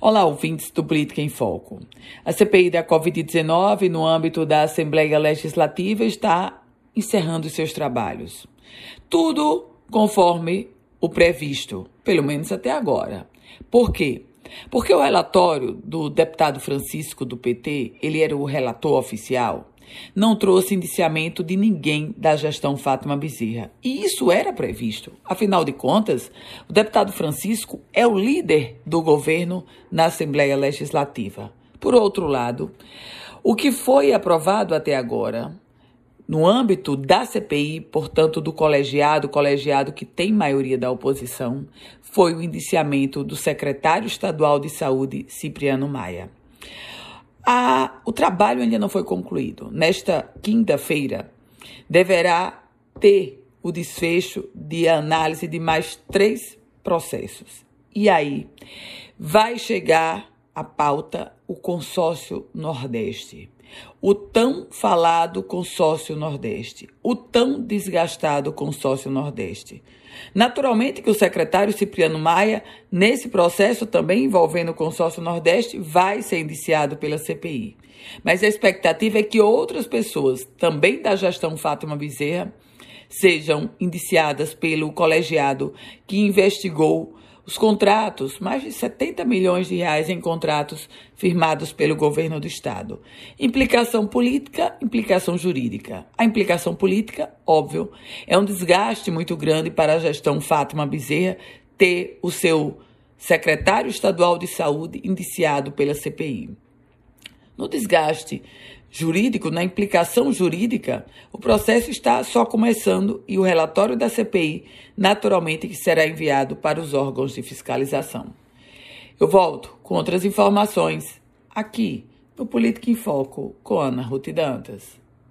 Olá, ouvintes do Política em Foco. A CPI da Covid-19, no âmbito da Assembleia Legislativa, está encerrando seus trabalhos. Tudo conforme o previsto, pelo menos até agora. Por quê? Porque o relatório do deputado Francisco do PT, ele era o relator oficial, não trouxe indiciamento de ninguém da gestão Fátima Bezerra. E isso era previsto. Afinal de contas, o deputado Francisco é o líder do governo na Assembleia Legislativa. Por outro lado, o que foi aprovado até agora, no âmbito da CPI, portanto, do colegiado, colegiado que tem maioria da oposição, foi o indiciamento do secretário estadual de saúde, Cipriano Maia. A, o trabalho ainda não foi concluído. Nesta quinta-feira, deverá ter o desfecho de análise de mais três processos. E aí vai chegar a pauta o consórcio Nordeste. O tão falado consórcio Nordeste, o tão desgastado consórcio Nordeste. Naturalmente que o secretário Cipriano Maia, nesse processo também envolvendo o consórcio Nordeste, vai ser indiciado pela CPI. Mas a expectativa é que outras pessoas, também da gestão Fátima Bezerra, sejam indiciadas pelo colegiado que investigou os contratos, mais de 70 milhões de reais em contratos firmados pelo governo do estado. Implicação política, implicação jurídica. A implicação política, óbvio, é um desgaste muito grande para a gestão Fátima Bezerra ter o seu secretário estadual de saúde indiciado pela CPI. No desgaste jurídico, na implicação jurídica, o processo está só começando e o relatório da CPI, naturalmente, que será enviado para os órgãos de fiscalização. Eu volto com outras informações aqui no Política em Foco com Ana Ruth Dantas.